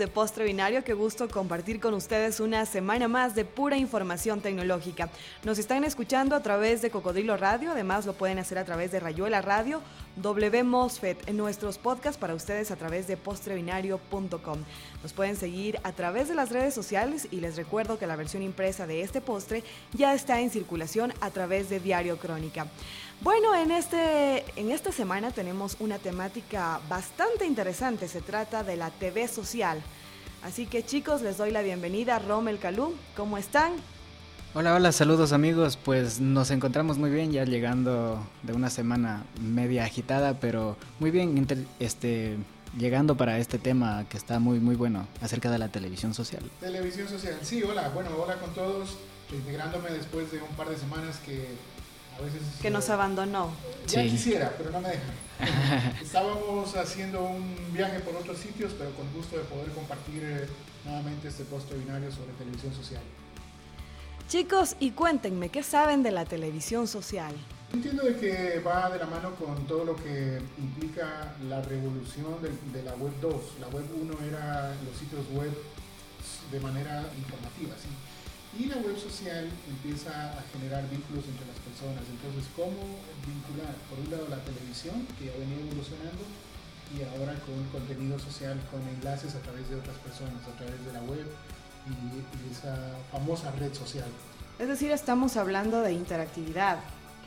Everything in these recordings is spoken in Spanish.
de Postre Binario, qué gusto compartir con ustedes una semana más de pura información tecnológica. Nos están escuchando a través de Cocodrilo Radio, además lo pueden hacer a través de Rayuela Radio, W en nuestros podcasts para ustedes a través de postrebinario.com. Nos pueden seguir a través de las redes sociales y les recuerdo que la versión impresa de este postre ya está en circulación a través de Diario Crónica. Bueno, en, este, en esta semana tenemos una temática bastante interesante. Se trata de la TV social. Así que chicos, les doy la bienvenida a Rommel Calú. ¿Cómo están? Hola, hola, saludos amigos. Pues nos encontramos muy bien ya llegando de una semana media agitada, pero muy bien este, llegando para este tema que está muy muy bueno acerca de la televisión social. Televisión social, sí, hola, bueno, hola con todos, integrándome después de un par de semanas que que nos abandonó. Ya quisiera, pero no me dejan. Estábamos haciendo un viaje por otros sitios, pero con gusto de poder compartir eh, nuevamente este posto binario sobre televisión social. Chicos, y cuéntenme, ¿qué saben de la televisión social? Entiendo de que va de la mano con todo lo que implica la revolución de, de la web 2. La web 1 era los sitios web de manera informativa, ¿sí? Y la web social empieza a generar vínculos entre las personas. Entonces, ¿cómo vincular? Por un lado, la televisión, que ya venía evolucionando, y ahora con contenido social, con enlaces a través de otras personas, a través de la web y esa famosa red social. Es decir, estamos hablando de interactividad.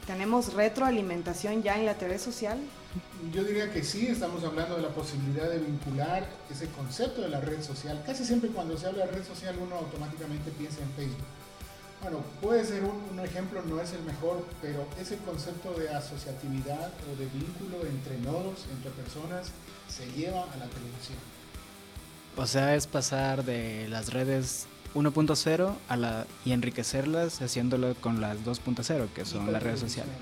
¿Tenemos retroalimentación ya en la TV social? Yo diría que sí, estamos hablando de la posibilidad de vincular ese concepto de la red social. Casi siempre cuando se habla de red social uno automáticamente piensa en Facebook. Bueno, puede ser un, ejemplo, no es el mejor, pero ese concepto de asociatividad o de vínculo entre nodos, entre personas, se lleva a la televisión. O sea, es pasar de las redes 1.0 a la, y enriquecerlas haciéndolo con las 2.0, que son las redes sociales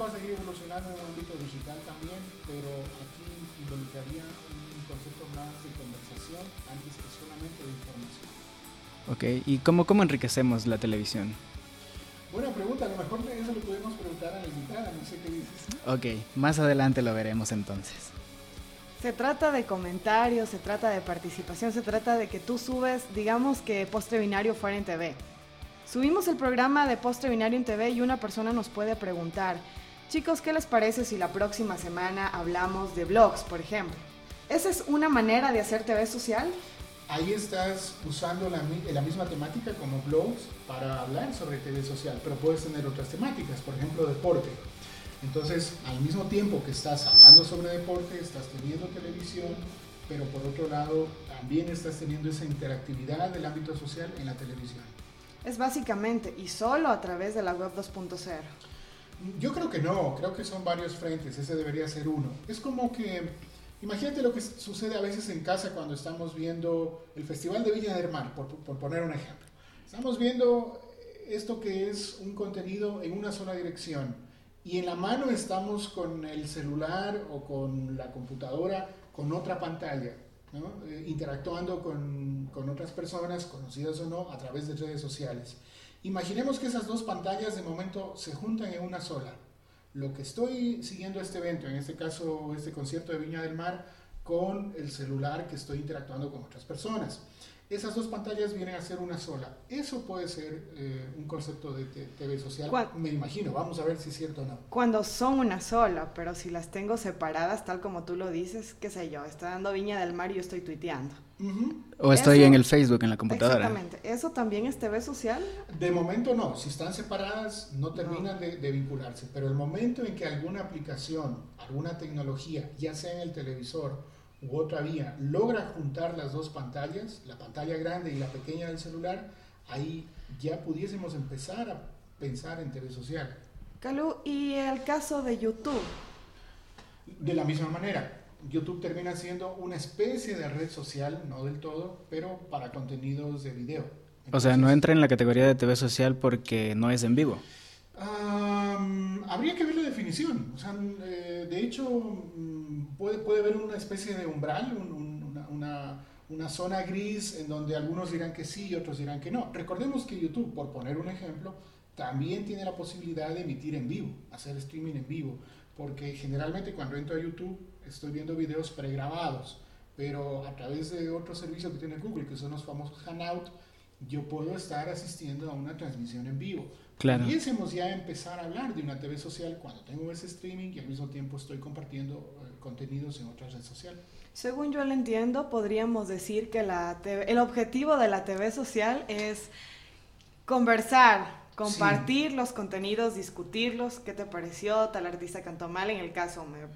va a seguir evolucionando en el ámbito digital también, pero aquí involucraría un concepto más de conversación antes que solamente de información. Ok, ¿y cómo, cómo enriquecemos la televisión? Buena pregunta, a lo mejor eso lo podemos preguntar a la invitada, no sé qué dices. Ok, más adelante lo veremos entonces. Se trata de comentarios, se trata de participación, se trata de que tú subes, digamos que Postre Binario fuera en TV. Subimos el programa de Postre Binario en TV y una persona nos puede preguntar, Chicos, ¿qué les parece si la próxima semana hablamos de blogs, por ejemplo? ¿Esa es una manera de hacer TV social? Ahí estás usando la, la, misma temática como blogs para hablar sobre TV social, pero puedes tener otras temáticas, por ejemplo, deporte. Entonces, al mismo tiempo que estás hablando sobre deporte, estás teniendo televisión, pero por otro lado, también estás teniendo esa interactividad del ámbito social en la televisión. Es básicamente y solo a través de la web 2.0. Yo creo que no, creo que son varios frentes, ese debería ser uno. Es como que, imagínate lo que sucede a veces en casa cuando estamos viendo el Festival de Villa del Mar, por, poner un ejemplo. Estamos viendo esto que es un contenido en una sola dirección y en la mano estamos con el celular o con la computadora con otra pantalla, eh, interactuando con, con otras personas, conocidas o no, a través de redes sociales. Imaginemos que esas dos pantallas de momento se juntan en una sola. Lo que estoy siguiendo este evento, en este caso este concierto de Viña del Mar, con el celular que estoy interactuando con otras personas esas dos pantallas vienen a ser una sola. Eso puede ser eh, un concepto de TV social, me imagino. Vamos a ver si es cierto o no. Cuando son una sola, pero si las tengo separadas, tal como tú lo dices, qué sé yo, está dando Viña del Mar y yo estoy tuiteando. O estoy en el Facebook, en la computadora. Exactamente. ¿Eso también es TV social? De momento no. Si están separadas, no terminan De, de vincularse. Pero el momento en que alguna aplicación, alguna tecnología, ya sea en el televisor, u otra vía logra juntar las dos pantallas, la pantalla grande y la pequeña del celular, ahí ya pudiésemos empezar a pensar en TV social. Calú, ¿y el caso de YouTube? De la misma manera. YouTube termina siendo una especie de red social, no del todo, pero para contenidos de video. o sea, no entra en la categoría de TV social porque no es en vivo. habría que ver la definición. O sea, eh, de hecho, puede, puede haber una especie de umbral, una, una, zona gris en donde algunos dirán que sí y otros dirán que no. Recordemos que YouTube, por poner un ejemplo, también tiene la posibilidad de emitir en vivo, hacer streaming en vivo, porque generalmente cuando entro a YouTube estoy viendo videos pregrabados pero a través de otro servicio que tiene Google, que son los famosos Hangout, yo puedo estar asistiendo a una transmisión en vivo. Claro. Pudiésemos ya empezar a hablar de una TV social cuando tengo ese streaming y al mismo tiempo estoy compartiendo eh, contenidos en otra red social. Según yo lo entiendo, podríamos decir que la el objetivo de la TV social es conversar, compartir los contenidos, discutirlos, qué te pareció, tal artista cantó mal, en el caso me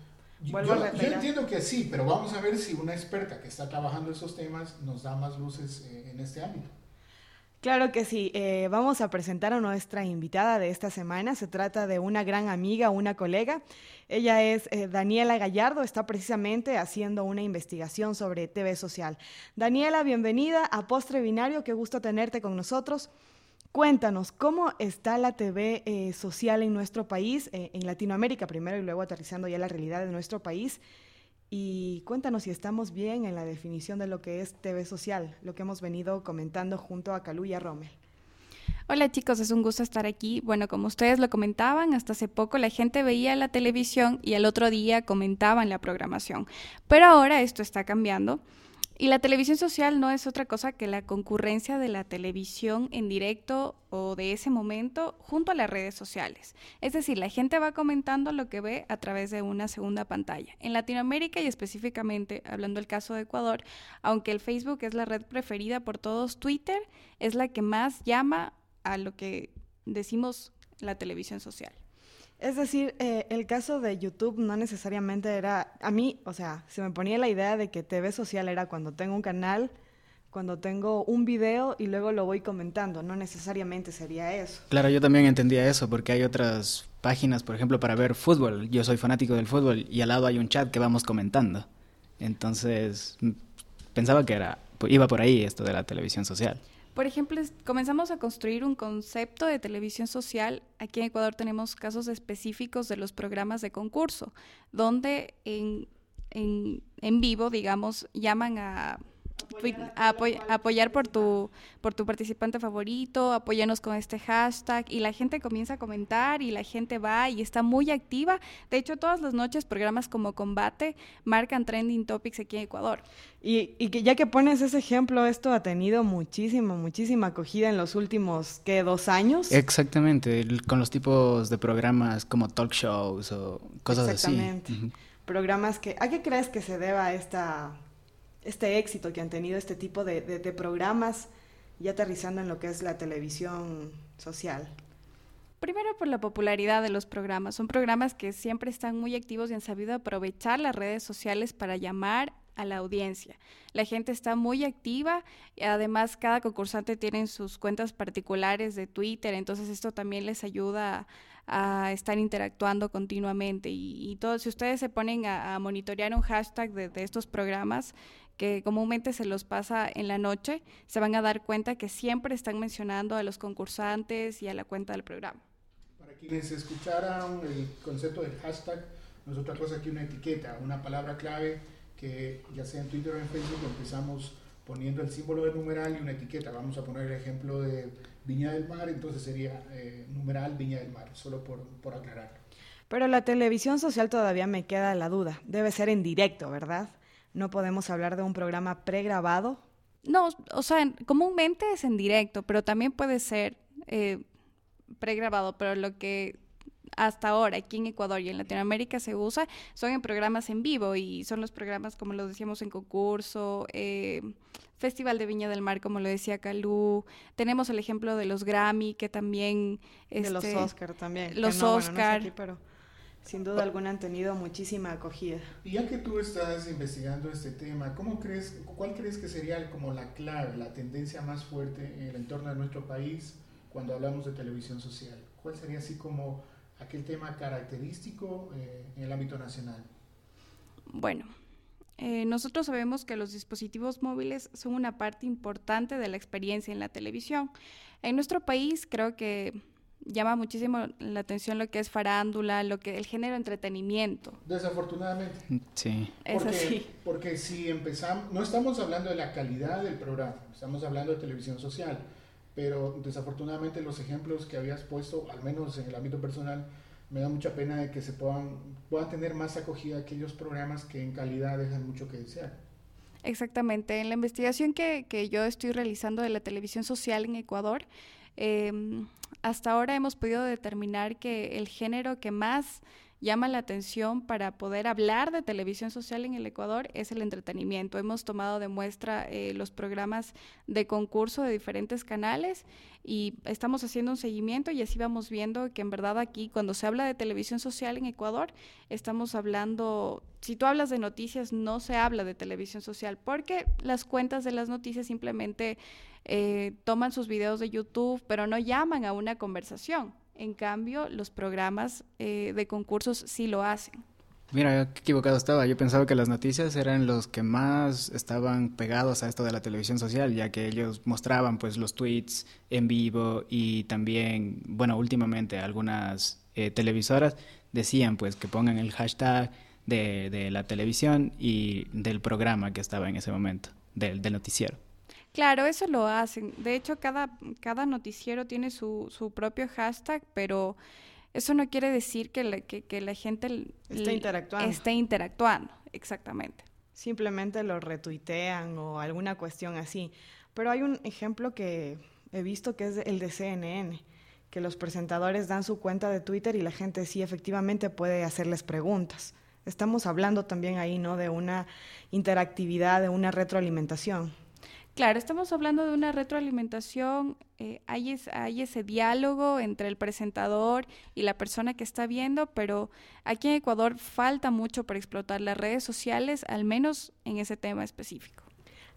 vuelvo yo, a yo entiendo que sí, pero vamos a ver si una experta que está trabajando esos temas nos da más luces eh, en este ámbito. Claro que sí. Eh, vamos a presentar a nuestra invitada de esta semana. Se trata de una gran amiga, una colega. Ella es eh, Daniela Gallardo. Está precisamente haciendo una investigación sobre TV social. Daniela, bienvenida a Postre Binario. Qué gusto tenerte con nosotros. Cuéntanos, ¿cómo está la TV eh, social en nuestro país, en Latinoamérica primero y luego aterrizando ya la realidad de nuestro país? Y cuéntanos si estamos bien en la definición de lo que es TV social, lo que hemos venido comentando junto a Caluya Rommel. Hola chicos, es un gusto estar aquí. Bueno, como ustedes lo comentaban, hasta hace poco la gente veía la televisión y al otro día comentaban la programación. Pero ahora esto está cambiando. Y la televisión social no es otra cosa que la concurrencia de la televisión en directo o de ese momento junto a las redes sociales. Es decir, la gente va comentando lo que ve a través de una segunda pantalla. En Latinoamérica y específicamente, hablando del caso de Ecuador, aunque el Facebook es la red preferida por todos, Twitter es la que más llama a lo que decimos la televisión social. Es decir, eh, el caso de YouTube no necesariamente era, a mí, o sea, se me ponía la idea de que TV social era cuando tengo un canal, cuando tengo un video y luego lo voy comentando, no necesariamente sería eso. Claro, yo también entendía eso porque hay otras páginas, por ejemplo, para ver fútbol. Yo soy fanático del fútbol y al lado hay un chat que vamos comentando. Entonces, pensaba que era iba por ahí esto de la televisión social. Por ejemplo, comenzamos a construir un concepto de televisión social. Aquí en Ecuador tenemos casos específicos de los programas de concurso, donde en, en vivo, digamos, llaman a apoyar, por tu por tu participante favorito, apóyanos con este hashtag y la gente comienza a comentar y la gente va y está muy activa. De hecho, todas las noches programas como Combate marcan trending topics aquí en Ecuador. Y, y que ya que pones ese ejemplo, esto ha tenido muchísima, muchísima acogida en los últimos, ¿qué? ¿Dos años? Exactamente, con los tipos de programas como talk shows o cosas así. Exactamente. Programas que, ¿a qué crees que se deba esta este éxito que han tenido este tipo de, programas y aterrizando en lo que es la televisión social? Primero por la popularidad de los programas. Son programas que siempre están muy activos y han sabido aprovechar las redes sociales para llamar a la audiencia. La gente está muy activa y además cada concursante tiene sus cuentas particulares de Twitter, entonces esto también les ayuda a, estar interactuando continuamente y, todo, si ustedes se ponen a, monitorear un hashtag de, de estos programas, que comúnmente se los pasa en la noche, se van a dar cuenta que siempre están mencionando a los concursantes y a la cuenta del programa. Para quienes escucharan el concepto del hashtag, no es otra cosa que una etiqueta, una palabra clave que ya sea en Twitter o en Facebook empezamos poniendo el símbolo de numeral y una etiqueta. Vamos a poner el ejemplo de Viña del Mar, entonces sería eh, numeral Viña del Mar, solo por, por aclarar. Pero la televisión social todavía me queda la duda. Debe ser en directo, ¿verdad? No podemos hablar de un programa pregrabado. No, o sea, comúnmente es en directo, pero también puede ser eh, pregrabado, pero lo que hasta ahora aquí en Ecuador y en Latinoamérica se usa son en programas en vivo y son los programas como lo decíamos en concurso, eh, Festival de Viña del Mar, como lo decía Calú. Tenemos el ejemplo de los Grammy, que también... de los este, Oscar también. Los Oscar. pero sin duda alguna han tenido muchísima acogida. Y ya que tú estás investigando este tema, ¿cómo crees, ¿cuál crees que sería como la clave, la tendencia más fuerte en el entorno de nuestro país cuando hablamos de televisión social? ¿Cuál sería así como aquel tema característico eh, en el ámbito nacional? Bueno, eh, nosotros sabemos que los dispositivos móviles son una parte importante de la experiencia en la televisión. En nuestro país creo que llama muchísimo la atención lo que es farándula, lo que el género entretenimiento. Desafortunadamente. Sí. Es así. Porque si empezamos, no estamos hablando de la calidad del programa, estamos hablando de televisión social, pero desafortunadamente los ejemplos que habías puesto, al menos en el ámbito personal, me da mucha pena de que se puedan, puedan tener más acogida aquellos programas que en calidad dejan mucho que desear. Exactamente. En la investigación que, que yo estoy realizando de la televisión social en Ecuador, em, hasta ahora hemos podido determinar que el género que más llama la atención para poder hablar de televisión social en el Ecuador es el entretenimiento. Hemos tomado de muestra eh, los programas de concurso de diferentes canales y estamos haciendo un seguimiento y así vamos viendo que en verdad aquí cuando se habla de televisión social en Ecuador estamos hablando, si tú hablas de noticias no se habla de televisión social porque las cuentas de las noticias simplemente eh, toman sus videos de YouTube pero no llaman a una conversación. En cambio, los programas eh, de concursos sí lo hacen. Mira, qué equivocado estaba. Yo pensaba que las noticias eran los que más estaban pegados a esto de la televisión social, ya que ellos mostraban pues los tweets en vivo y también, bueno, últimamente algunas eh, televisoras decían pues que pongan el hashtag de, de, la televisión y del programa que estaba en ese momento, del, del noticiero. Claro, eso lo hacen. De hecho, cada, cada noticiero tiene su, su propio hashtag, pero eso no quiere decir que la, que, que la gente esté interactuando. esté interactuando. Exactamente. Simplemente lo retuitean o alguna cuestión así. Pero hay un ejemplo que he visto que es el de CNN, que los presentadores dan su cuenta de Twitter y la gente sí efectivamente puede hacerles preguntas. Estamos hablando también ahí, ¿no? De una interactividad, de una retroalimentación. Claro, estamos hablando de una retroalimentación, eh, hay, es, hay, ese diálogo entre el presentador y la persona que está viendo, pero aquí en Ecuador falta mucho para explotar las redes sociales, al menos en ese tema específico.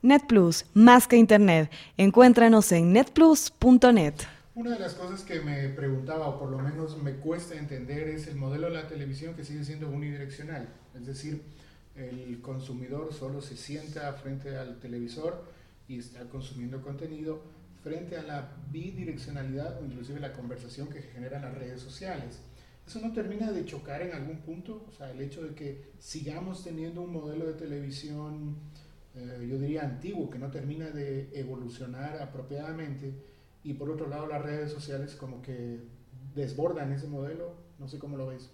NetPlus, más que Internet. Encuéntranos en netplus.net. Una de las cosas que me preguntaba, o por lo menos me cuesta entender, es el modelo de la televisión que sigue siendo unidireccional. Es decir, el consumidor solo se sienta frente al televisor y estar consumiendo contenido frente a la bidireccionalidad o inclusive la conversación que generan las redes sociales. ¿Eso no termina de chocar en algún punto? O sea, el hecho de que sigamos teniendo un modelo de televisión, eh, yo diría antiguo, que no termina de evolucionar apropiadamente, y por otro lado las redes sociales como que desbordan ese modelo, no sé cómo lo ves.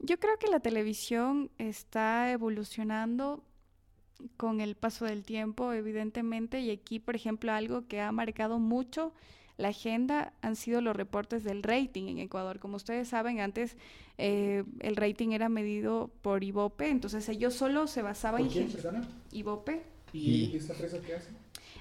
Yo creo que la televisión está evolucionando con el paso del tiempo, evidentemente, y aquí, por ejemplo, algo que ha marcado mucho la agenda han sido los reportes del rating en Ecuador. Como ustedes saben, antes eh, el rating era medido por IVOPE, entonces ellos solo se basaban en... IVOPE. ¿Y esta empresa qué hace?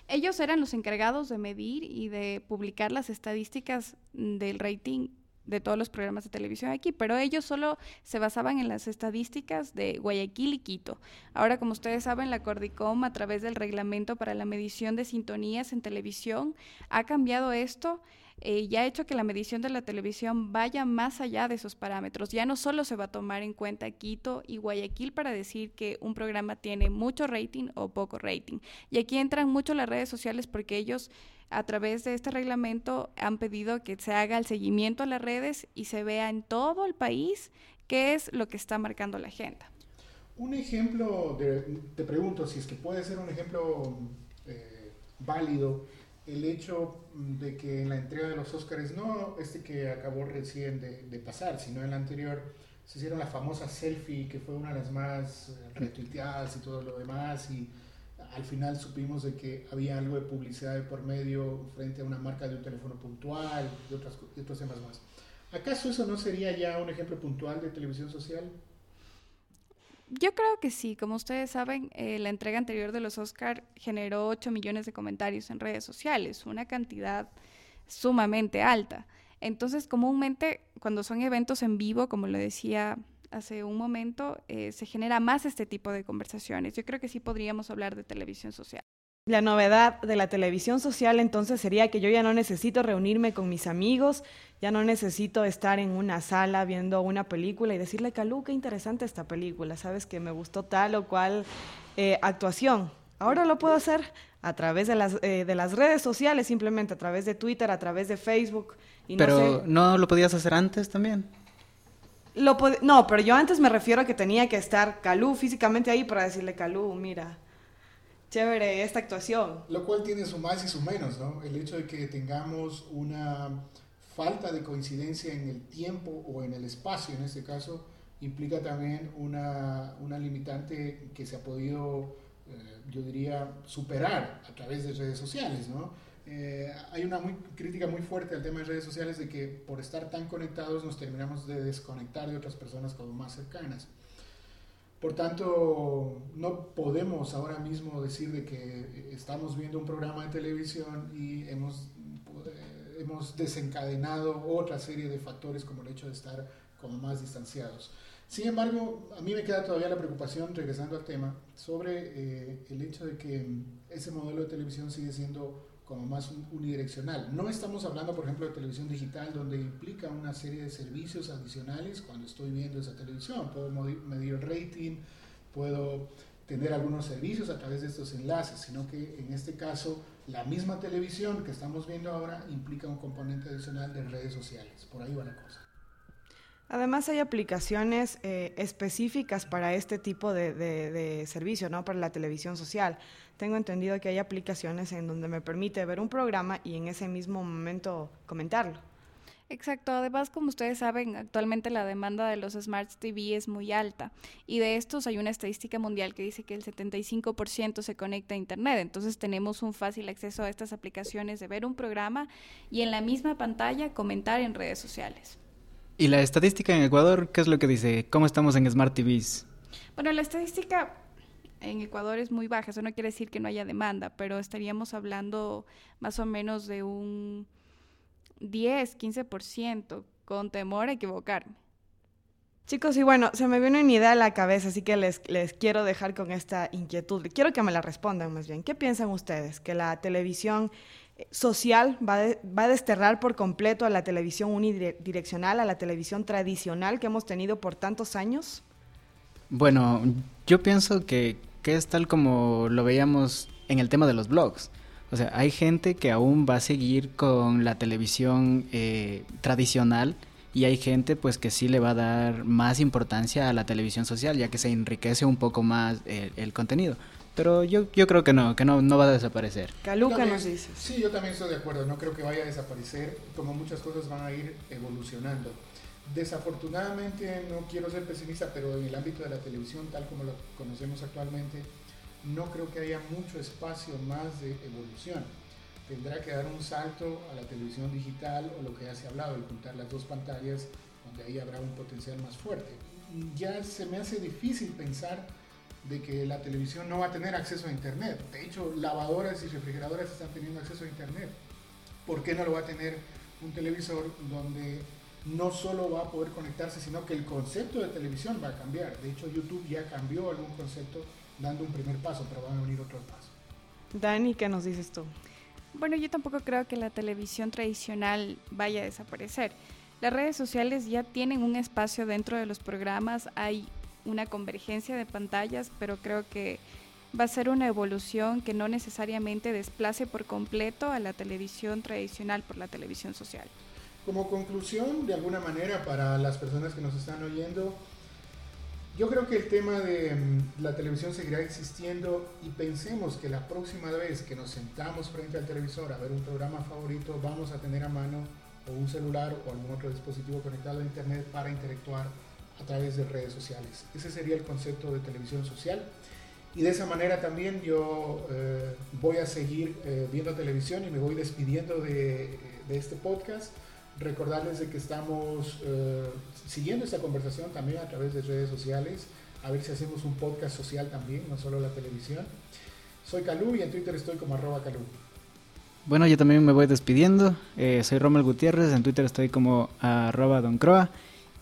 Ellos eran los encargados de medir y de publicar las estadísticas del rating de todos los programas de televisión aquí, pero ellos solo se basaban en las estadísticas de Guayaquil y Quito. Ahora, como ustedes saben, la Cordicom, a través del reglamento para la medición de sintonías en televisión, ha cambiado esto eh, y ha hecho que la medición de la televisión vaya más allá de esos parámetros. Ya no solo se va a tomar en cuenta Quito y Guayaquil para decir que un programa tiene mucho rating o poco rating. Y aquí entran mucho las redes sociales porque ellos a través de este reglamento han pedido que se haga el seguimiento a las redes y se vea en todo el país qué es lo que está marcando la agenda. Un ejemplo, de, te pregunto si es que puede ser un ejemplo eh, válido el hecho de que en la entrega de los Óscares, no este que acabó recién de, pasar, sino en la anterior, se hicieron la famosa selfie que fue una de las más retuiteadas y todo lo demás y al final supimos de que había algo de publicidad de por medio frente a una marca de un teléfono puntual y otras, y otros temas más. ¿Acaso eso no sería ya un ejemplo puntual de televisión social? Yo creo que sí. Como ustedes saben, eh, la entrega anterior de los Oscar generó 8 millones de comentarios en redes sociales, una cantidad sumamente alta. Entonces, comúnmente, cuando son eventos en vivo, como lo decía hace un momento, eh, se genera más este tipo de conversaciones. Yo creo que sí podríamos hablar de televisión social. La novedad de la televisión social entonces sería que yo ya no necesito reunirme con mis amigos, ya no necesito estar en una sala viendo una película y decirle, Calú, qué interesante esta película, sabes que me gustó tal o cual eh, actuación. Ahora lo puedo hacer a través de las, eh, de las redes sociales, simplemente a través de Twitter, a través de Facebook. Y Pero no, sé, ¿no lo podías hacer antes también? Lo no, pero yo antes me refiero a que tenía que estar Calú físicamente ahí para decirle, Calú, mira, chévere esta actuación. Lo cual tiene su más y su menos, ¿no? El hecho de que tengamos una falta de coincidencia en el tiempo o en el espacio, en este caso, implica también una, una limitante que se ha podido yo diría, superar a través de redes sociales, ¿no? Eh, hay una muy, crítica muy fuerte al tema de redes sociales de que por estar tan conectados nos terminamos de desconectar de otras personas como más cercanas. Por tanto, no podemos ahora mismo decir de que estamos viendo un programa de televisión y hemos, eh, hemos desencadenado otra serie de factores como el hecho de estar como más distanciados. Sin embargo, a mí me queda todavía la preocupación, regresando al tema, sobre eh, el hecho de que ese modelo de televisión sigue siendo como más unidireccional. No estamos hablando, por ejemplo, de televisión digital, donde implica una serie de servicios adicionales cuando estoy viendo esa televisión. Puedo medir rating, puedo tener algunos servicios a través de estos enlaces, sino que en este caso la misma televisión que estamos viendo ahora implica un componente adicional de redes sociales. Por ahí va la cosa. Además hay aplicaciones eh, específicas para este tipo de, de, servicio, ¿no? Para la televisión social. Tengo entendido que hay aplicaciones en donde me permite ver un programa y en ese mismo momento comentarlo. Exacto, además como ustedes saben, actualmente la demanda de los Smart TV es muy alta y de estos hay una estadística mundial que dice que el 75% se conecta a Internet, entonces tenemos un fácil acceso a estas aplicaciones de ver un programa y en la misma pantalla comentar en redes sociales. ¿Y la estadística en Ecuador qué es lo que dice? ¿Cómo estamos en Smart TVs? Bueno, la estadística en Ecuador es muy baja, eso no quiere decir que no haya demanda, pero estaríamos hablando más o menos de un 10, 15%, con temor a equivocarme. Chicos, y bueno, se me viene una idea a la cabeza, así que les, les quiero dejar con esta inquietud. Quiero que me la respondan más bien. ¿Qué piensan ustedes? ¿Que la televisión social va, a desterrar por completo a la televisión unidireccional, a la televisión tradicional que hemos tenido por tantos años? Bueno, yo pienso que, es tal como lo veíamos en el tema de los blogs. O sea, hay gente que aún va a seguir con la televisión eh, tradicional y hay gente pues que sí le va a dar más importancia a la televisión social ya que se enriquece un poco más el contenido. Pero yo, yo creo que no, que no, no va a desaparecer. Caluca nos dice. Sí, yo también estoy de acuerdo. No creo que vaya a desaparecer, como muchas cosas van a ir evolucionando. Desafortunadamente, no quiero ser pesimista, pero en el ámbito de la televisión, tal como lo conocemos actualmente, no creo que haya mucho espacio más de evolución. Tendrá que dar un salto a la televisión digital o lo que ya se ha hablado, el juntar las dos pantallas, donde ahí habrá un potencial más fuerte. Ya se me hace difícil pensar de que la televisión no va a tener acceso a Internet. De hecho, lavadoras y refrigeradoras están teniendo acceso a Internet. ¿Por qué no lo va a tener un televisor donde no solo va a poder conectarse, sino que el concepto de televisión va a cambiar? De hecho, YouTube ya cambió algún concepto dando un primer paso, pero van a venir otros pasos. Dani, ¿qué nos dices tú? Bueno, yo tampoco creo que la televisión tradicional vaya a desaparecer. Las redes sociales ya tienen un espacio dentro de los programas, hay una convergencia de pantallas, pero creo que va a ser una evolución que no necesariamente desplace por completo a la televisión tradicional por la televisión social. Como conclusión, de alguna manera, para las personas que nos están oyendo, yo creo que el tema de mm, la televisión seguirá existiendo y pensemos que la próxima vez que nos sentamos frente al televisor a ver un programa favorito, vamos a tener a mano o un celular o algún otro dispositivo conectado a internet para interactuar a través de redes sociales. Ese sería el concepto de televisión social. Y de esa manera también yo eh, voy a seguir eh, viendo televisión y me voy despidiendo de, de este podcast. Recordarles de que estamos eh, siguiendo esta conversación también a través de redes sociales. A ver si hacemos un podcast social también, no solo la televisión. Soy Calú y en Twitter estoy como arroba Calú. Bueno, yo también me voy despidiendo. soy Romel Gutiérrez, en Twitter estoy como arroba Don Croa.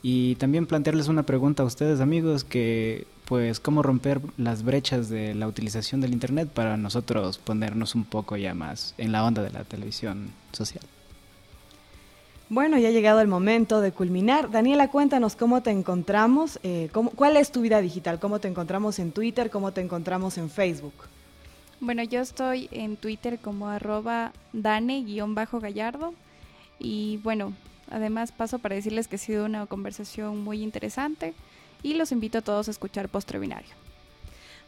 Y también plantearles una pregunta a ustedes amigos que pues cómo romper las brechas de la utilización del internet para nosotros ponernos un poco ya más en la onda de la televisión social. Bueno, ya ha llegado el momento de culminar. Daniela, cuéntanos cómo te encontramos, eh, cuál es tu vida digital, cómo te encontramos en Twitter, cómo te encontramos en Facebook. Bueno, yo estoy en Twitter como arroba dane-gallardo y bueno, Además, paso para decirles que ha sido una conversación muy interesante y los invito a todos a escuchar Postre Binario.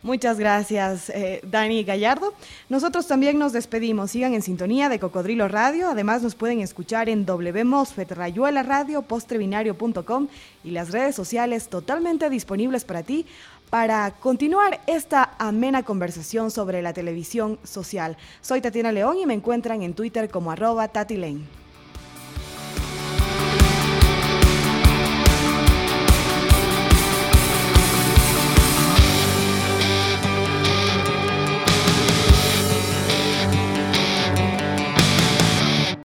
Muchas gracias, eh, Dani Gallardo. Nosotros también nos despedimos. Sigan en sintonía de Cocodrilo Radio. Además, nos pueden escuchar en WMOSFET, Rayuela Radio, postrebinario.com y las redes sociales totalmente disponibles para ti para continuar esta amena conversación sobre la televisión social. Soy Tatiana León y me encuentran en Twitter como arroba.